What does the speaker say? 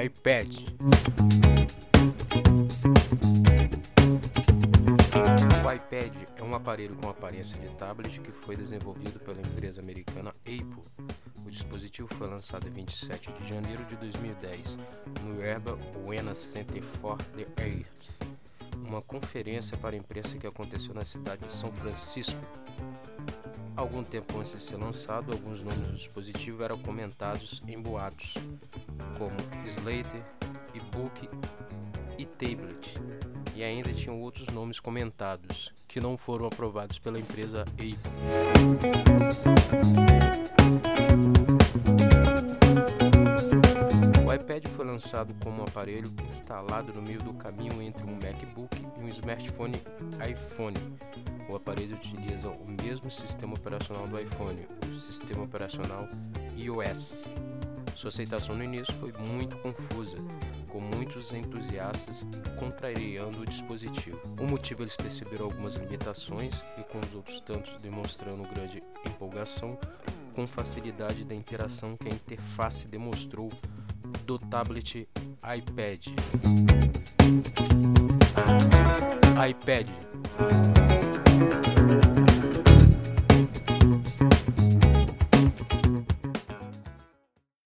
iPad. O iPad é um aparelho com aparência de tablet que foi desenvolvido pela empresa americana Apple. O dispositivo foi lançado em 27 de janeiro de 2010 no Yerba Buena Center for the Arts, uma conferência para a imprensa que aconteceu na cidade de São Francisco. Algum tempo antes de ser lançado, alguns nomes do dispositivo eram comentados em boatos, como Slater, e-book e tablet, e ainda tinham outros nomes comentados que não foram aprovados pela empresa Apple. O iPad foi lançado como um aparelho instalado no meio do caminho entre um MacBook e um smartphone iPhone. O aparelho utiliza o mesmo sistema operacional do iPhone, o sistema operacional iOS. Sua aceitação no início foi muito confusa, com muitos entusiastas contrariando o dispositivo. O motivo eles perceberam algumas limitações e com os outros tantos demonstrando grande empolgação com facilidade da interação que a interface demonstrou do tablet iPad. iPad